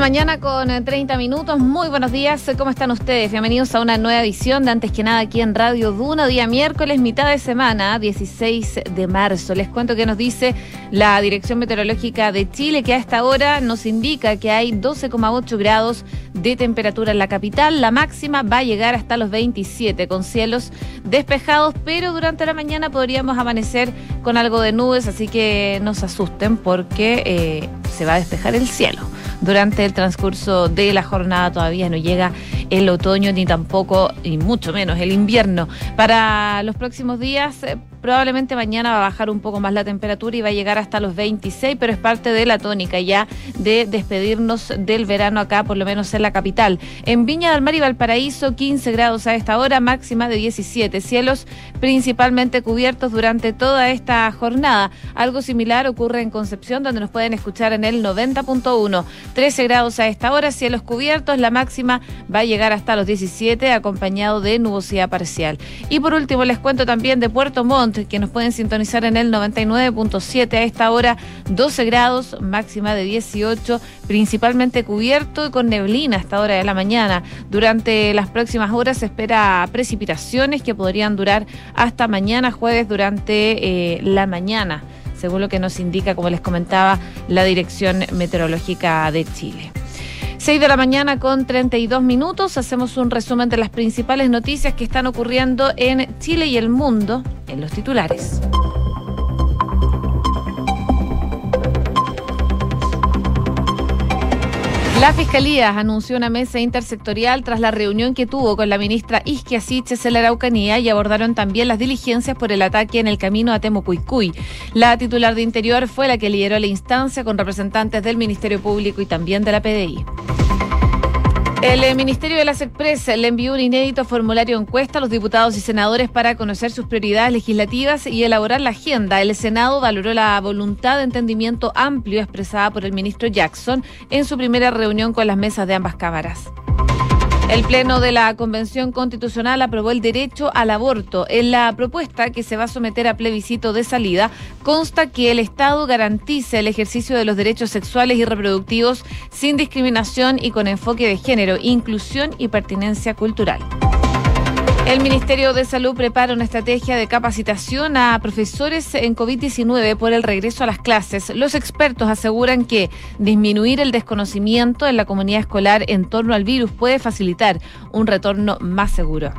mañana con 30 eh, minutos. Muy buenos días. ¿Cómo están ustedes? Bienvenidos a una nueva edición de Antes que nada aquí en Radio Duna, día miércoles, mitad de semana, 16 de marzo. Les cuento que nos dice la Dirección Meteorológica de Chile que a esta hora nos indica que hay 12,8 grados de temperatura en la capital. La máxima va a llegar hasta los 27 con cielos despejados, pero durante la mañana podríamos amanecer con algo de nubes, así que no se asusten porque eh, se va a despejar el cielo durante el transcurso de la jornada. Todavía no llega el otoño ni tampoco, y mucho menos, el invierno. Para los próximos días eh, Probablemente mañana va a bajar un poco más la temperatura y va a llegar hasta los 26, pero es parte de la tónica ya de despedirnos del verano acá, por lo menos en la capital. En Viña del Mar y Valparaíso, 15 grados a esta hora, máxima de 17. Cielos principalmente cubiertos durante toda esta jornada. Algo similar ocurre en Concepción, donde nos pueden escuchar en el 90.1. 13 grados a esta hora, cielos cubiertos. La máxima va a llegar hasta los 17, acompañado de nubosidad parcial. Y por último, les cuento también de Puerto Montt que nos pueden sintonizar en el 99.7 a esta hora, 12 grados, máxima de 18, principalmente cubierto y con neblina a esta hora de la mañana. Durante las próximas horas se espera precipitaciones que podrían durar hasta mañana jueves durante eh, la mañana según lo que nos indica, como les comentaba, la Dirección Meteorológica de Chile. 6 de la mañana con 32 minutos. Hacemos un resumen de las principales noticias que están ocurriendo en Chile y el mundo en los titulares. La Fiscalía anunció una mesa intersectorial tras la reunión que tuvo con la ministra Isquia Siches en la Araucanía y abordaron también las diligencias por el ataque en el camino a Temucuicuy. La titular de Interior fue la que lideró la instancia con representantes del Ministerio Público y también de la PDI. El eh, Ministerio de las Expresas le envió un inédito formulario encuesta a los diputados y senadores para conocer sus prioridades legislativas y elaborar la agenda. El Senado valoró la voluntad de entendimiento amplio expresada por el ministro Jackson en su primera reunión con las mesas de ambas cámaras. El Pleno de la Convención Constitucional aprobó el derecho al aborto. En la propuesta que se va a someter a plebiscito de salida, consta que el Estado garantice el ejercicio de los derechos sexuales y reproductivos sin discriminación y con enfoque de género, inclusión y pertinencia cultural. El Ministerio de Salud prepara una estrategia de capacitación a profesores en COVID-19 por el regreso a las clases. Los expertos aseguran que disminuir el desconocimiento en la comunidad escolar en torno al virus puede facilitar un retorno más seguro.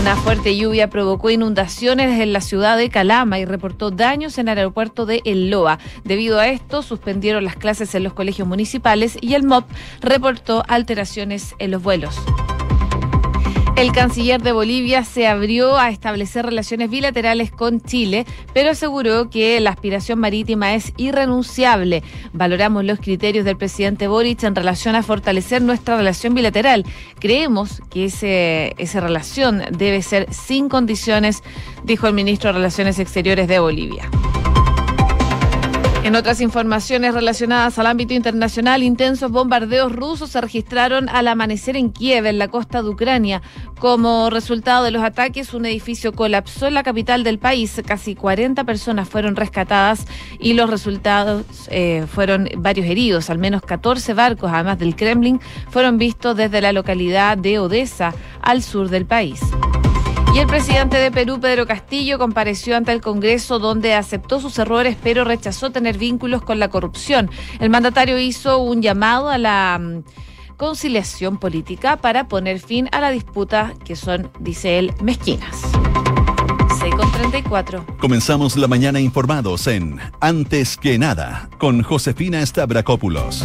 Una fuerte lluvia provocó inundaciones en la ciudad de Calama y reportó daños en el aeropuerto de El Loa. Debido a esto, suspendieron las clases en los colegios municipales y el MOP reportó alteraciones en los vuelos. El canciller de Bolivia se abrió a establecer relaciones bilaterales con Chile, pero aseguró que la aspiración marítima es irrenunciable. Valoramos los criterios del presidente Boric en relación a fortalecer nuestra relación bilateral. Creemos que ese, esa relación debe ser sin condiciones, dijo el ministro de Relaciones Exteriores de Bolivia. En otras informaciones relacionadas al ámbito internacional, intensos bombardeos rusos se registraron al amanecer en Kiev, en la costa de Ucrania. Como resultado de los ataques, un edificio colapsó en la capital del país. Casi 40 personas fueron rescatadas y los resultados eh, fueron varios heridos. Al menos 14 barcos, además del Kremlin, fueron vistos desde la localidad de Odessa, al sur del país. Y el presidente de Perú, Pedro Castillo, compareció ante el Congreso donde aceptó sus errores pero rechazó tener vínculos con la corrupción. El mandatario hizo un llamado a la mm, conciliación política para poner fin a la disputa que son, dice él, mezquinas. 6 con 34. Comenzamos la mañana informados en Antes que nada con Josefina Stavrakopoulos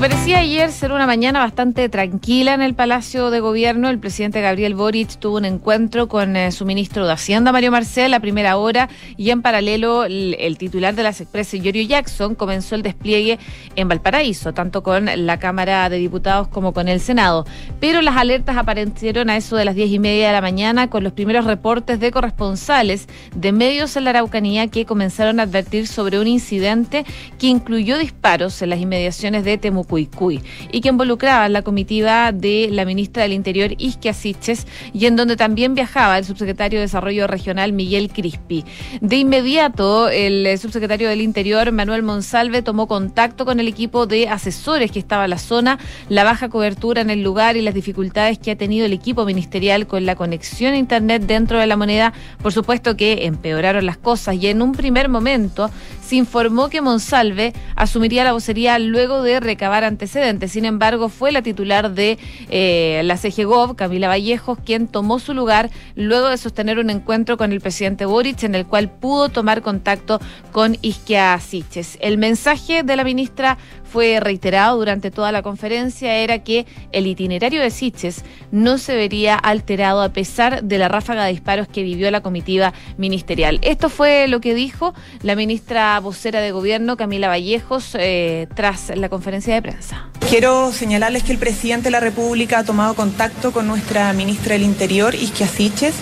parecía ayer ser una mañana bastante tranquila en el Palacio de Gobierno. El presidente Gabriel Boric tuvo un encuentro con eh, su ministro de Hacienda, Mario Marcel, a primera hora, y en paralelo el, titular de las Expresas, Yorio Jackson, comenzó el despliegue en Valparaíso, tanto con la Cámara de Diputados como con el Senado. Pero las alertas aparecieron a eso de las diez y media de la mañana con los primeros reportes de corresponsales de medios en la Araucanía que comenzaron a advertir sobre un incidente que incluyó disparos en las inmediaciones de Temuco Temucuicui y que involucraba la comitiva de la ministra del Interior, Isquia Siches, y en donde también viajaba el subsecretario de Desarrollo Regional, Miguel Crispi. De inmediato, el subsecretario del Interior, Manuel Monsalve, tomó contacto con el equipo de asesores que estaba en la zona, la baja cobertura en el lugar y las dificultades que ha tenido el equipo ministerial con la conexión a Internet dentro de la moneda, por supuesto que empeoraron las cosas y en un primer momento se informó que Monsalve asumiría la vocería luego de recabar antecedentes. Sin embargo, fue la titular de eh, la CGGOV, Camila Vallejos, quien tomó su lugar luego de sostener un encuentro con el presidente Boric en el cual pudo tomar contacto con Isquia Siches. El mensaje de la ministra fue reiterado durante toda la conferencia era que el itinerario de Siches no se vería alterado a pesar de la ráfaga de disparos que vivió la comitiva ministerial. Esto fue lo que dijo la ministra vocera de gobierno, Camila Vallejos, eh, tras la conferencia de prensa. Quiero señalarles que el presidente de la República ha tomado contacto con nuestra ministra del Interior, Isquia Siches,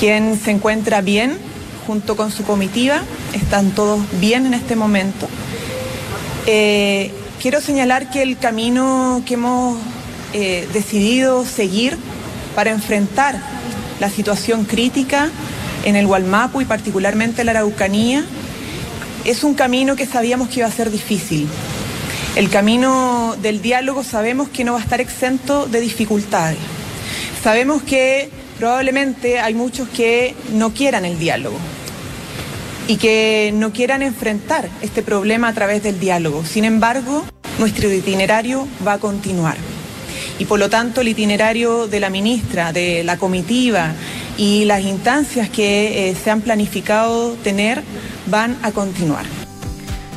quien se encuentra bien junto con su comitiva. Están todos bien en este momento. Eh, quiero señalar que el camino que hemos eh, decidido seguir para enfrentar la situación crítica en el Gualmapu y particularmente en la Araucanía es un camino que sabíamos que iba a ser difícil. El camino del diálogo sabemos que no va a estar exento de dificultades. Sabemos que probablemente hay muchos que no quieran el diálogo y que no quieran enfrentar este problema a través del diálogo. Sin embargo, nuestro itinerario va a continuar. Y por lo tanto, el itinerario de la ministra, de la comitiva y las instancias que eh, se han planificado tener van a continuar.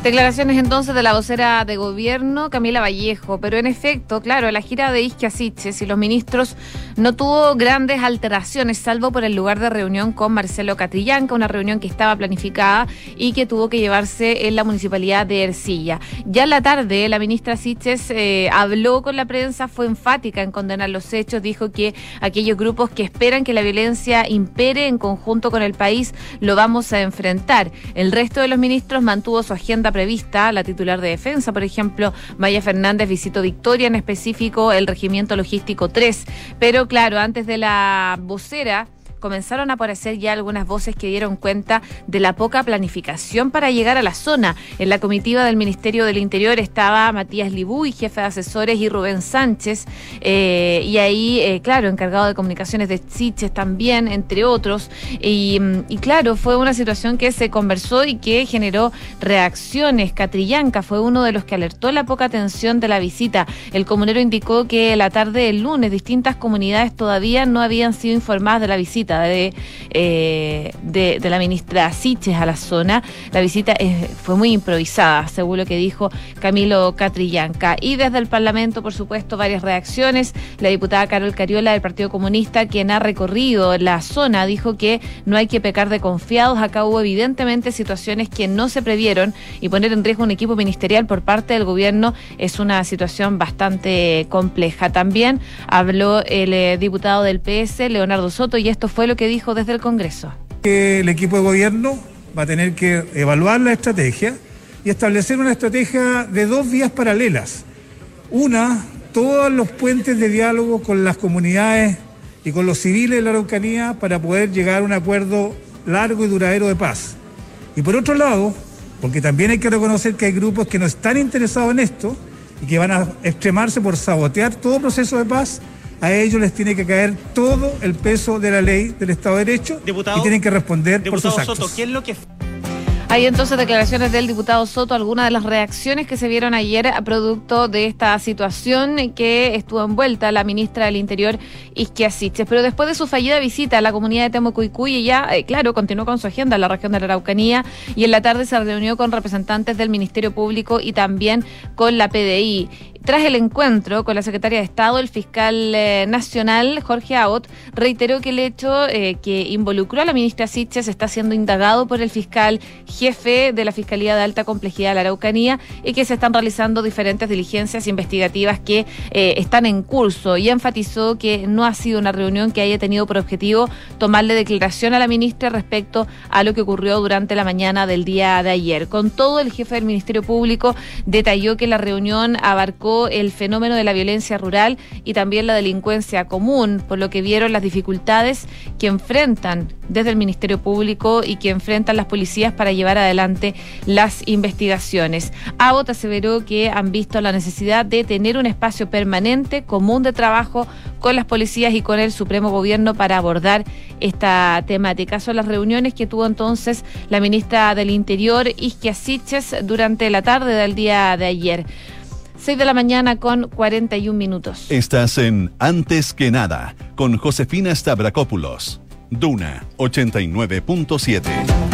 Declaraciones entonces de la vocera de gobierno, Camila Vallejo. Pero en efecto, claro, la gira de Isquia Siches y los ministros no tuvo grandes alteraciones, salvo por el lugar de reunión con Marcelo Catrillanca, una reunión que estaba planificada y que tuvo que llevarse en la municipalidad de Ercilla. Ya en la tarde, la ministra Siches eh, habló con la prensa, fue enfática en condenar los hechos, dijo que aquellos grupos que esperan que la violencia impere en conjunto con el país lo vamos a enfrentar. El resto de los ministros mantuvo su agenda prevista. La titular de defensa, por ejemplo, Maya Fernández, visitó Victoria, en específico el Regimiento Logístico 3. Pero claro, antes de la vocera comenzaron a aparecer ya algunas voces que dieron cuenta de la poca planificación para llegar a la zona. En la comitiva del Ministerio del Interior estaba Matías Libuy, jefe de asesores, y Rubén Sánchez, eh, y ahí, eh, claro, encargado de comunicaciones de Chiches también, entre otros. Y, y, claro, fue una situación que se conversó y que generó reacciones. Catrillanca fue uno de los que alertó la poca atención de la visita. El comunero indicó que la tarde del lunes distintas comunidades todavía no habían sido informadas de la visita eh, de, de, la ministra Siches a la zona. La visita fue muy improvisada, según lo que dijo Camilo Catrillanca. Y desde el Parlamento, por supuesto, varias reacciones. La diputada Carol Cariola del Partido Comunista, quien ha recorrido la zona, dijo que no hay que pecar de confiados. Acá hubo evidentemente situaciones que no se previeron y poner en riesgo un equipo ministerial por parte del gobierno es una situación bastante compleja. También habló el eh, diputado del PS, Leonardo Soto, y esto fue fue lo que dijo desde el Congreso. El equipo de gobierno va a tener que evaluar la estrategia y establecer una estrategia de dos vías paralelas. Una, todos los puentes de diálogo con las comunidades y con los civiles de la Araucanía para poder llegar a un acuerdo largo y duradero de paz. Y por otro lado, porque también hay que reconocer que hay grupos que no están interesados en esto y que van a extremarse por sabotear todo proceso de paz, a ellos les tiene que caer todo el peso de la ley del Estado de Derecho y tienen que responder por sus actos. Soto, ¿qué es lo que hay entonces declaraciones del diputado Soto, algunas de las reacciones que se vieron ayer a producto de esta situación que estuvo envuelta la ministra del Interior, Isquia Siches. Pero después de su fallida visita a la comunidad de Temucuicuy, ella, eh, claro, continuó con su agenda en la región de la Araucanía y en la tarde se reunió con representantes del Ministerio Público y también con la PDI Tras el encuentro con la secretaria de Estado, el fiscal eh, nacional, Jorge Abbott, reiteró que el hecho eh, que involucró a la ministra Siches está siendo indagado por el fiscal jefe de la Fiscalía de Alta Complejidad de la Araucanía y que se están realizando diferentes diligencias investigativas que eh, están en curso y enfatizó que no ha sido una reunión que haya tenido por objetivo tomarle declaración a la ministra respecto a lo que ocurrió durante la mañana del día de ayer. Con todo, el jefe del Ministerio Público detalló que la reunión abarcó el fenómeno de la violencia rural y también la delincuencia común, por lo que vieron las dificultades que enfrentan desde el Ministerio Público y que enfrentan las policías para llevar adelante las investigaciones. Abbott aseveró que han visto la necesidad de tener un espacio permanente, común de trabajo con las policías y con el Supremo Gobierno para abordar esta temática. Son las reuniones que tuvo entonces la ministra del Interior, Isquia Siches, durante la tarde del día de ayer. 6 de la mañana con 41 minutos. Estás en Antes que nada con Josefina Stavrakopoulos. Duna 89.7.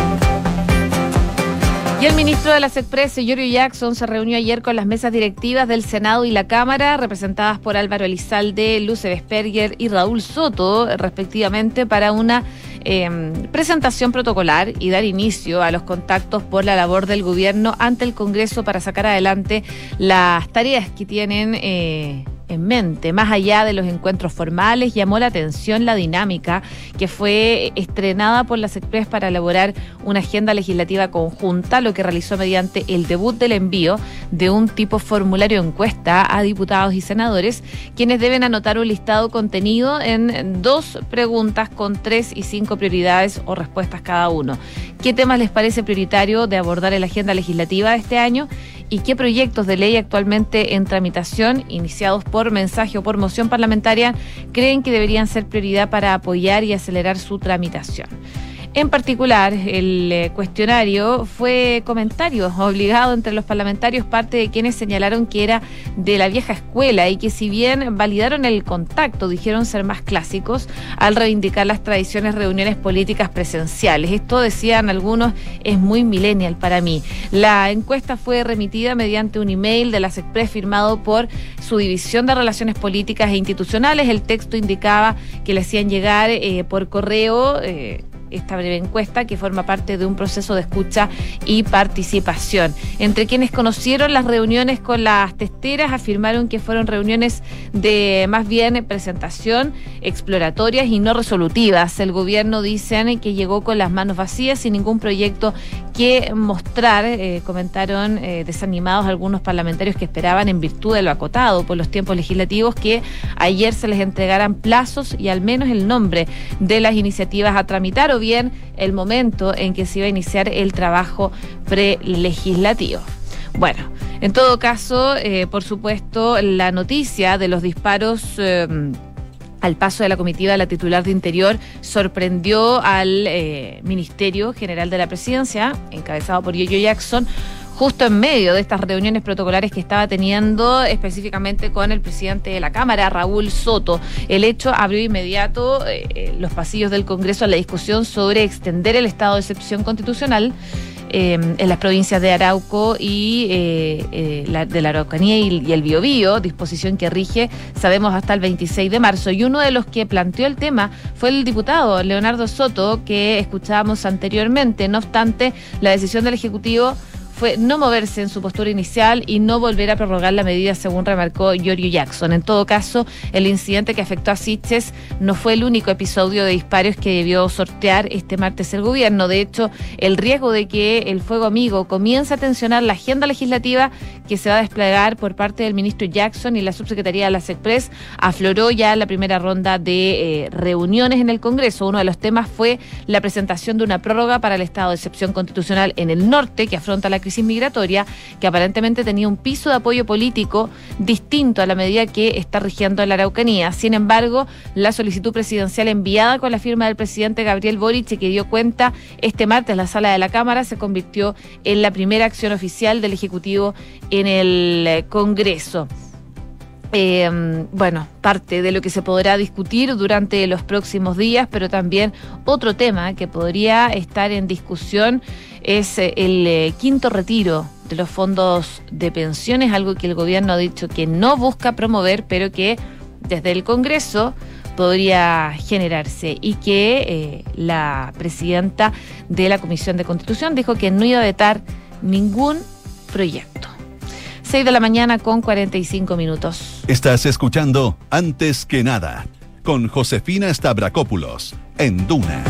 Y el ministro de las Express, Giorgio Jackson, se reunió ayer con las mesas directivas del Senado y la Cámara, representadas por Álvaro Elizalde, Luce Vesperger y Raúl Soto, respectivamente, para una eh, presentación protocolar y dar inicio a los contactos por la labor del gobierno ante el Congreso para sacar adelante las tareas que tienen. Eh, en mente. Más allá de los encuentros formales, llamó la atención la dinámica que fue estrenada por las Express para elaborar una agenda legislativa conjunta, lo que realizó mediante el debut del envío de un tipo formulario encuesta a diputados y senadores, quienes deben anotar un listado contenido en dos preguntas con tres y cinco prioridades o respuestas cada uno. ¿Qué temas les parece prioritario de abordar en la agenda legislativa de este año? Y qué proyectos de ley actualmente en tramitación, iniciados por mensaje o por moción parlamentaria, creen que deberían ser prioridad para apoyar y acelerar su tramitación. En particular, el eh, cuestionario fue comentario obligado entre los parlamentarios, parte de quienes señalaron que era de la vieja escuela y que si bien validaron el contacto, dijeron ser más clásicos al reivindicar las tradiciones reuniones políticas presenciales. Esto, decían algunos, es muy millennial para mí. La encuesta fue remitida mediante un email de las Express firmado por su División de Relaciones Políticas e Institucionales. El texto indicaba que le hacían llegar eh, por correo. Eh, esta breve encuesta que forma parte de un proceso de escucha y participación. Entre quienes conocieron las reuniones con las testeras afirmaron que fueron reuniones de más bien presentación, exploratorias y no resolutivas. El gobierno dicen que llegó con las manos vacías sin ningún proyecto que mostrar, eh, comentaron eh, desanimados algunos parlamentarios que esperaban en virtud de lo acotado por los tiempos legislativos que ayer se les entregaran plazos y al menos el nombre de las iniciativas a tramitar el momento en que se iba a iniciar el trabajo prelegislativo. Bueno, en todo caso, eh, por supuesto, la noticia de los disparos eh, al paso de la comitiva de la titular de Interior sorprendió al eh, Ministerio General de la Presidencia, encabezado por Yoyo Jackson, justo en medio de estas reuniones protocolares que estaba teniendo específicamente con el presidente de la Cámara, Raúl Soto. El hecho abrió inmediato eh, eh, los pasillos del Congreso a la discusión sobre extender el estado de excepción constitucional. Eh, en las provincias de Arauco y de la Araucanía y, el Biobío, disposición que rige, sabemos, hasta el 26 de marzo. Y uno de los que planteó el tema fue el diputado Leonardo Soto, que escuchábamos anteriormente. No obstante, la decisión del Ejecutivo fue no moverse en su postura inicial y no volver a prorrogar la medida, según remarcó Giorgio Jackson. En todo caso, el incidente que afectó a Siches no fue el único episodio de disparos que debió sortear este martes el gobierno. De hecho, el riesgo de que el fuego amigo comience a tensionar la agenda legislativa que se va a desplegar por parte del ministro Jackson y la subsecretaría de las Express afloró ya la primera ronda de eh, reuniones en el Congreso. Uno de los temas fue la presentación de una prórroga para el estado de excepción constitucional en el norte que afronta la crisis migratoria, que aparentemente tenía un piso de apoyo político distinto a la medida que está rigiendo la Araucanía. Sin embargo, la solicitud presidencial enviada con la firma del presidente Gabriel Boric y que dio cuenta este martes en la sala de la Cámara se convirtió en la primera acción oficial del Ejecutivo en el Congreso. eh, bueno, parte de lo que se podrá discutir durante los próximos días, pero también otro tema que podría estar en discusión es eh, el eh, quinto retiro de los fondos de pensiones, algo que el gobierno ha dicho que no busca promover, pero que desde el Congreso podría generarse y que eh, la presidenta de la Comisión de Constitución dijo que no iba a vetar ningún proyecto. 6 de la mañana con 45 minutos. Estás escuchando Antes que nada con Josefina Stavrakopoulos en Duna.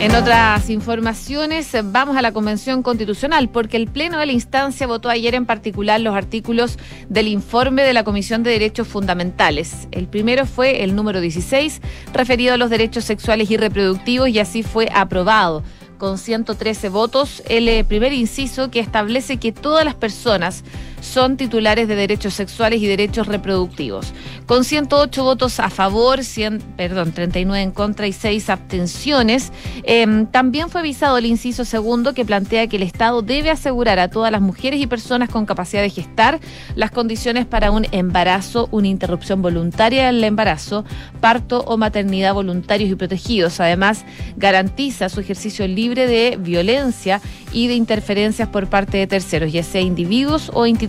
En otras informaciones, vamos a la Convención Constitucional, porque el Pleno de la instancia votó ayer en particular los artículos del informe de la Comisión de Derechos Fundamentales. El primero fue el número 16, referido a los derechos sexuales y reproductivos, y así fue aprobado con 113 votos. El eh, primer inciso que establece que todas las personas son titulares de derechos sexuales y derechos reproductivos. Con 108 votos a favor, 100, perdón, 39 en contra y 6 abstenciones, eh, también fue avisado el inciso segundo que plantea que el Estado debe asegurar a todas las mujeres y personas con capacidad de gestar las condiciones para un embarazo, una interrupción voluntaria del embarazo, parto o maternidad voluntarios y protegidos. Además, garantiza su ejercicio libre de violencia y de interferencias por parte de terceros, ya sea individuos o instituciones.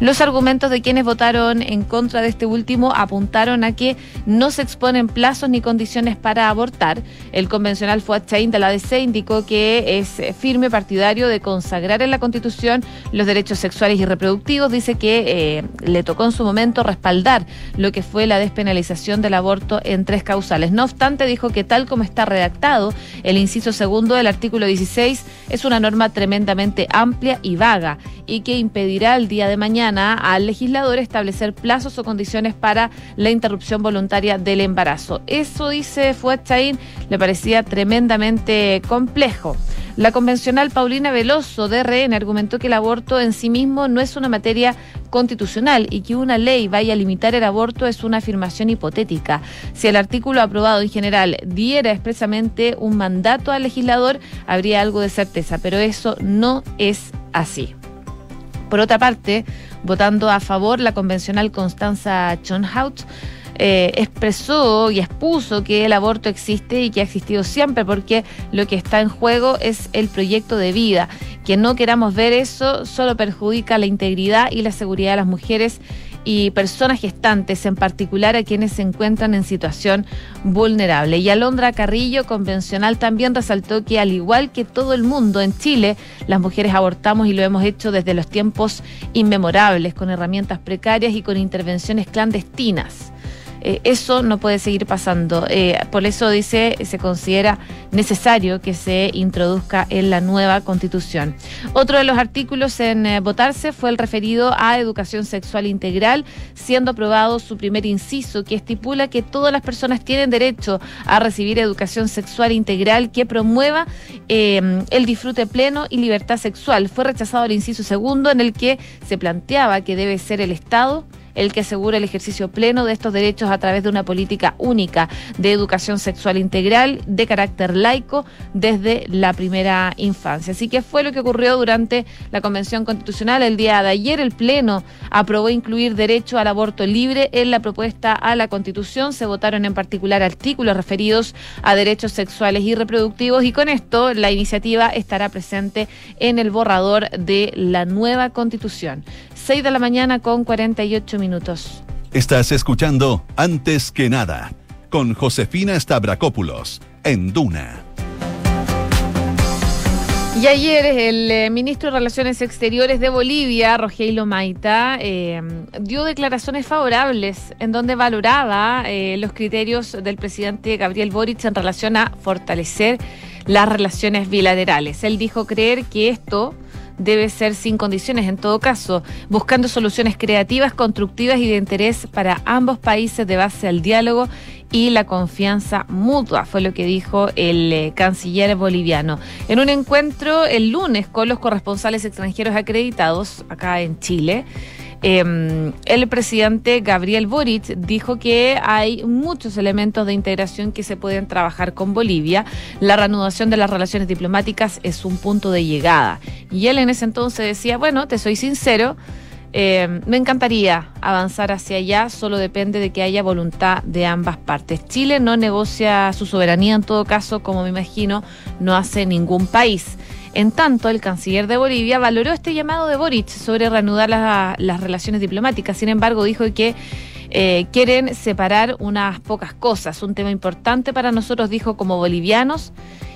Los argumentos de quienes votaron en contra de este último apuntaron a que no se exponen plazos ni condiciones para abortar. El convencional Fuad Chain de la ADC indicó que es firme partidario de consagrar en la Constitución los derechos sexuales y reproductivos. Dice que eh, le tocó en su momento respaldar lo que fue la despenalización del aborto en tres causales. No obstante, dijo que tal como está redactado, el inciso segundo del artículo 16 es una norma tremendamente amplia y vaga y que impedirá el día de mañana al legislador establecer plazos o condiciones para la interrupción voluntaria del embarazo. Eso, dice Fuad le parecía tremendamente complejo. La convencional Paulina Veloso de RN argumentó que el aborto en sí mismo no es una materia constitucional y que una ley vaya a limitar el aborto es una afirmación hipotética. Si el artículo aprobado en general diera expresamente un mandato al legislador, habría algo de certeza, pero eso no es así. Por otra parte, votando a favor, la convencional Constanza Chonhout eh, expresó y expuso que el aborto existe y que ha existido siempre, porque lo que está en juego es el proyecto de vida. Que no queramos ver eso solo perjudica la integridad y la seguridad de las mujeres y personas gestantes, en particular a quienes se encuentran en situación vulnerable. Y Alondra Carrillo, convencional, también resaltó que al igual que todo el mundo en Chile, las mujeres abortamos y lo hemos hecho desde los tiempos inmemorables, con herramientas precarias y con intervenciones clandestinas. Eh, eso no puede seguir pasando. Eh, por eso dice, se considera necesario que se introduzca en la nueva constitución. Otro de los artículos en eh, votarse fue el referido a educación sexual integral, siendo aprobado su primer inciso que estipula que todas las personas tienen derecho a recibir educación sexual integral que promueva el disfrute pleno y libertad sexual. Fue rechazado el inciso segundo en el que se planteaba que debe ser el Estado el que asegura el ejercicio pleno de estos derechos a través de una política única de educación sexual integral de carácter laico desde la primera infancia. Así que fue lo que ocurrió durante la Convención Constitucional el día de ayer. El Pleno aprobó incluir derecho al aborto libre en la propuesta a la Constitución. Se votaron en particular artículos referidos a derechos sexuales y reproductivos y con esto la iniciativa estará presente en el borrador de la nueva Constitución. 6 de la mañana con 48 minutos. Estás escuchando Antes que nada con Josefina Stavrakopoulos en Duna. Y ayer el eh, ministro de Relaciones Exteriores de Bolivia, Rogelio Maita, eh, dio declaraciones favorables en donde valoraba eh, los criterios del presidente Gabriel Boric en relación a fortalecer las relaciones bilaterales. Él dijo creer que esto debe ser sin condiciones en todo caso, buscando soluciones creativas, constructivas y de interés para ambos países de base al diálogo y la confianza mutua, fue lo que dijo el eh, canciller boliviano. En un encuentro el lunes con los corresponsales extranjeros acreditados acá en Chile, eh, el presidente Gabriel Boric dijo que hay muchos elementos de integración que se pueden trabajar con Bolivia. La reanudación de las relaciones diplomáticas es un punto de llegada. Y él en ese entonces decía, bueno, te soy sincero, Eh, me encantaría avanzar hacia allá, solo depende de que haya voluntad de ambas partes. Chile no negocia su soberanía en todo caso, como me imagino, no hace ningún país. En tanto, el canciller de Bolivia valoró este llamado de Boric sobre reanudar las relaciones diplomáticas. Sin embargo, dijo que eh, quieren separar unas pocas cosas. Un tema importante para nosotros, dijo, como bolivianos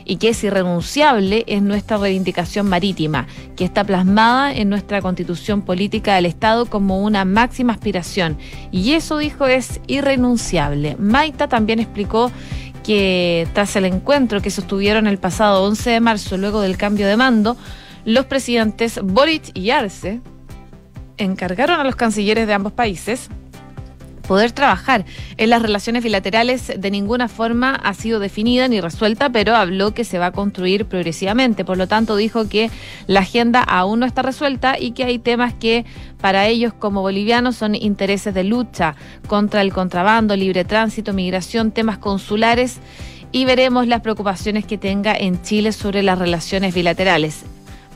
y que es irrenunciable es nuestra reivindicación marítima, que está plasmada en nuestra constitución política del Estado como una máxima aspiración. Y eso, dijo, es irrenunciable. Maita también explicó que tras el encuentro que sostuvieron el pasado 11 de marzo, luego del cambio de mando, los presidentes Boric y Arce encargaron a los cancilleres de ambos países poder trabajar en las relaciones bilaterales de ninguna forma ha sido definida ni resuelta, pero habló que se va a construir progresivamente. Por lo tanto, dijo que la agenda aún no está resuelta y que hay temas que para ellos como bolivianos son intereses de lucha contra el contrabando, libre tránsito, migración, temas consulares y veremos las preocupaciones que tenga en Chile sobre las relaciones bilaterales.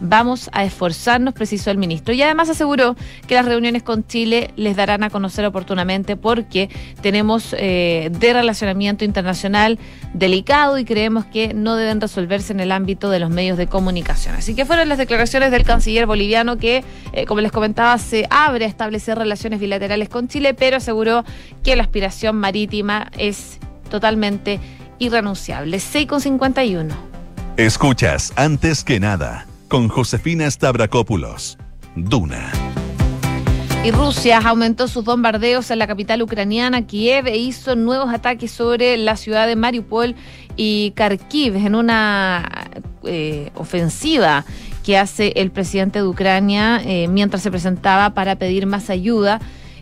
Vamos a esforzarnos, precisó el ministro. Y además aseguró que las reuniones con Chile les darán a conocer oportunamente porque tenemos eh, de relacionamiento internacional delicado y creemos que no deben resolverse en el ámbito de los medios de comunicación. Así que fueron las declaraciones del canciller boliviano que, eh, como les comentaba, se abre a establecer relaciones bilaterales con Chile, pero aseguró que la aspiración marítima es totalmente irrenunciable. 6,51. Escuchas antes que nada con Josefina Stavrakopoulos. Duna. Y Rusia aumentó sus bombardeos en la capital ucraniana, Kiev, e hizo nuevos ataques sobre la ciudad de Mariupol y Kharkiv en una eh, ofensiva que hace el presidente de Ucrania eh, mientras se presentaba para pedir más ayuda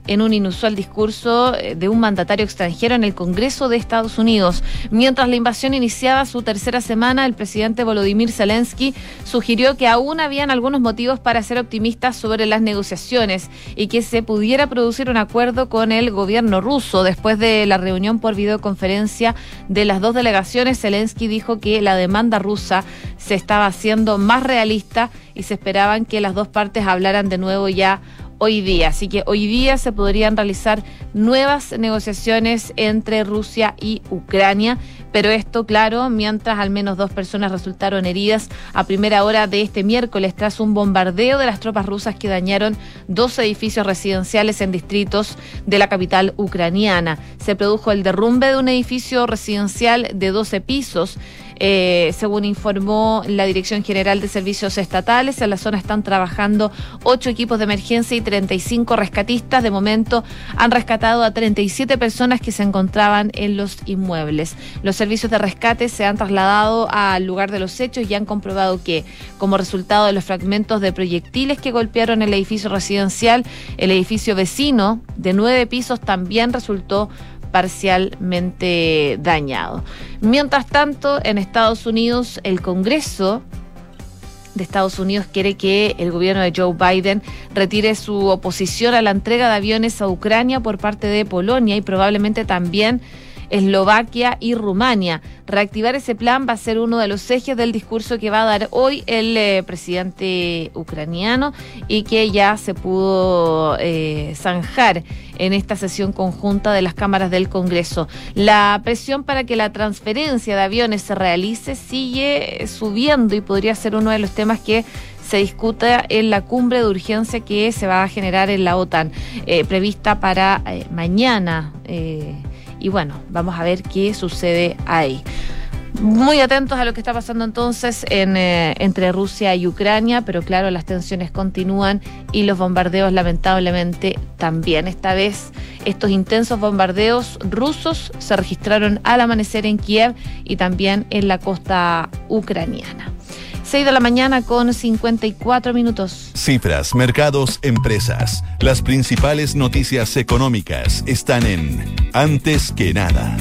en un inusual discurso eh, de un mandatario extranjero en el Congreso de Estados Unidos. Mientras la invasión iniciaba su tercera semana, el presidente Volodymyr Zelensky sugirió que aún habían algunos motivos para ser optimistas sobre las negociaciones y que se pudiera producir un acuerdo con el gobierno ruso. Después de la reunión por videoconferencia de las dos delegaciones, Zelensky dijo que la demanda rusa se estaba haciendo más realista y se esperaban que las dos partes hablaran de nuevo ya hoy día. Así que hoy día se podrían realizar nuevas negociaciones entre Rusia y Ucrania, pero esto, claro, mientras al menos dos personas resultaron heridas a primera hora de este miércoles tras un bombardeo de las tropas rusas que dañaron dos edificios residenciales en distritos de la capital ucraniana. Se produjo el derrumbe de un edificio residencial de 12 pisos eh, según informó la Dirección General de Servicios Estatales, en la zona están trabajando ocho equipos de emergencia y 35 rescatistas. De momento han rescatado a 37 personas que se encontraban en los inmuebles. Los servicios de rescate se han trasladado al lugar de los hechos y han comprobado que, como resultado de los fragmentos de proyectiles que golpearon el edificio residencial, el edificio vecino de nueve pisos también resultó parcialmente dañado. Mientras tanto, en Estados Unidos, el Congreso de Estados Unidos quiere que el gobierno de Joe Biden retire su oposición a la entrega de aviones a Ucrania por parte de Polonia y probablemente también Eslovaquia y Rumania. Reactivar ese plan va a ser uno de los ejes del discurso que va a dar hoy el eh, presidente ucraniano y que ya se pudo eh, zanjar en esta sesión conjunta de las cámaras del Congreso. La presión para que la transferencia de aviones se realice sigue subiendo y podría ser uno de los temas que se discuta en la cumbre de urgencia que se va a generar en la OTAN, eh, prevista para mañana. Y bueno, vamos a ver qué sucede ahí. Muy atentos a lo que está pasando entonces en, eh, entre Rusia y Ucrania, pero claro, las tensiones continúan y los bombardeos lamentablemente también. Esta vez estos intensos bombardeos rusos se registraron al amanecer en Kiev y también en la costa ucraniana. 6 de la mañana con 54 minutos. Cifras, mercados, empresas. Las principales noticias económicas están en Antes que nada.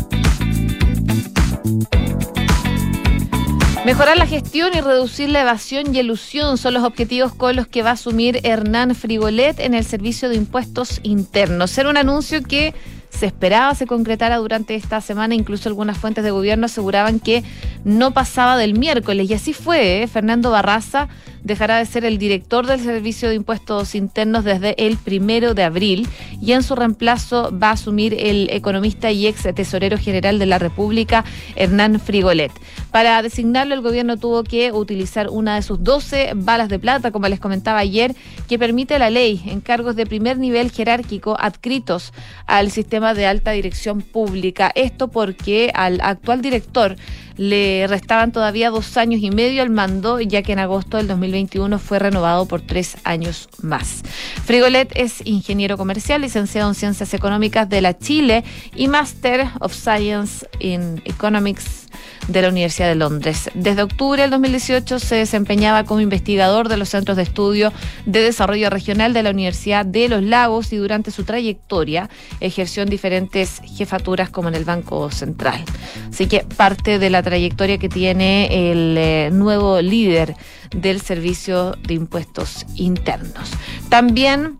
Mejorar la gestión y reducir la evasión y elusión son los objetivos con los que va a asumir Hernán Frigolet en el Servicio de Impuestos Internos. Era un anuncio que se esperaba se concretara durante esta semana. Incluso algunas fuentes de gobierno aseguraban que no pasaba del miércoles. Y así fue. ¿eh? Fernando Barraza dejará de ser el director del Servicio de Impuestos Internos desde el primero de abril y en su reemplazo va a asumir el economista y ex tesorero general de la República, Hernán Frigolet. Para designarlo, el gobierno tuvo que utilizar una de sus 12 balas de plata, como les comentaba ayer, que permite la ley en cargos de primer nivel jerárquico adscritos al sistema de alta dirección pública. Esto porque al actual director le restaban todavía dos años y medio al mando, ya que en agosto del 2021 fue renovado por tres años más. Frigolet es ingeniero comercial, licenciado en Ciencias Económicas de la Chile y Master of Science in Economics de la Universidad de Londres. Desde octubre del 2018 se desempeñaba como investigador de los Centros de Estudio de Desarrollo Regional de la Universidad de Los Lagos y durante su trayectoria ejerció en diferentes jefaturas como en el Banco Central. Así que parte de la trayectoria que tiene el eh, nuevo líder del Servicio de Impuestos Internos. También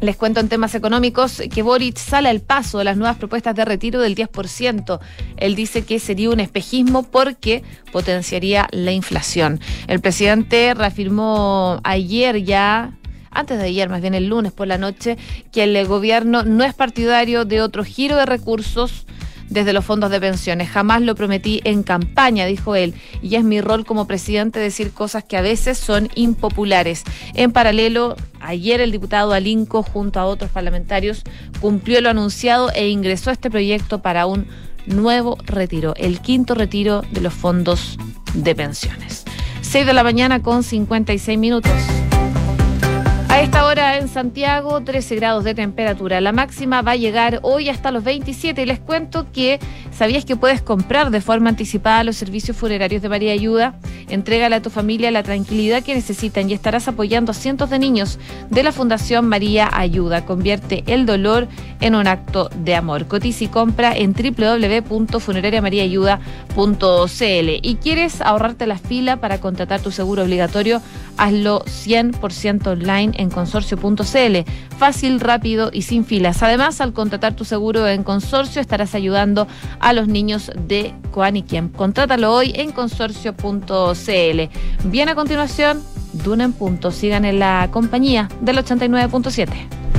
les cuento en temas económicos que Boric sale al paso de las nuevas propuestas de retiro del 10%. Él dice que sería un espejismo porque potenciaría la inflación. El presidente reafirmó ayer ya antes de ayer, más bien el lunes por la noche, que el gobierno no es partidario de otro giro de recursos desde los fondos de pensiones. Jamás lo prometí en campaña, dijo él, y es mi rol como presidente decir cosas que a veces son impopulares. En paralelo, ayer el diputado Alinco, junto a otros parlamentarios, cumplió lo anunciado e ingresó a este proyecto para un nuevo retiro, el quinto retiro de los fondos de pensiones. 6 de la mañana con 56 minutos. A esta hora en Santiago, 13 grados de temperatura. La máxima va a llegar hoy hasta los 27 y les cuento que sabías que puedes comprar de forma anticipada los servicios funerarios de María Ayuda. Entrégale a tu familia la tranquilidad que necesitan y estarás apoyando a cientos de niños de la Fundación María Ayuda. Convierte el dolor en un acto de amor. Cotiza y compra en www.funerariamariaayuda.cl. ¿Y quieres ahorrarte la fila para contratar tu seguro obligatorio? Hazlo 100% online en consorcio.cl. Fácil, rápido y sin filas. Además, al contratar tu seguro en consorcio, estarás ayudando a los niños de Coaniquiem. Contrátalo hoy en consorcio.cl. Bien a continuación, Duna en punto. Sigan en la compañía del 89.7.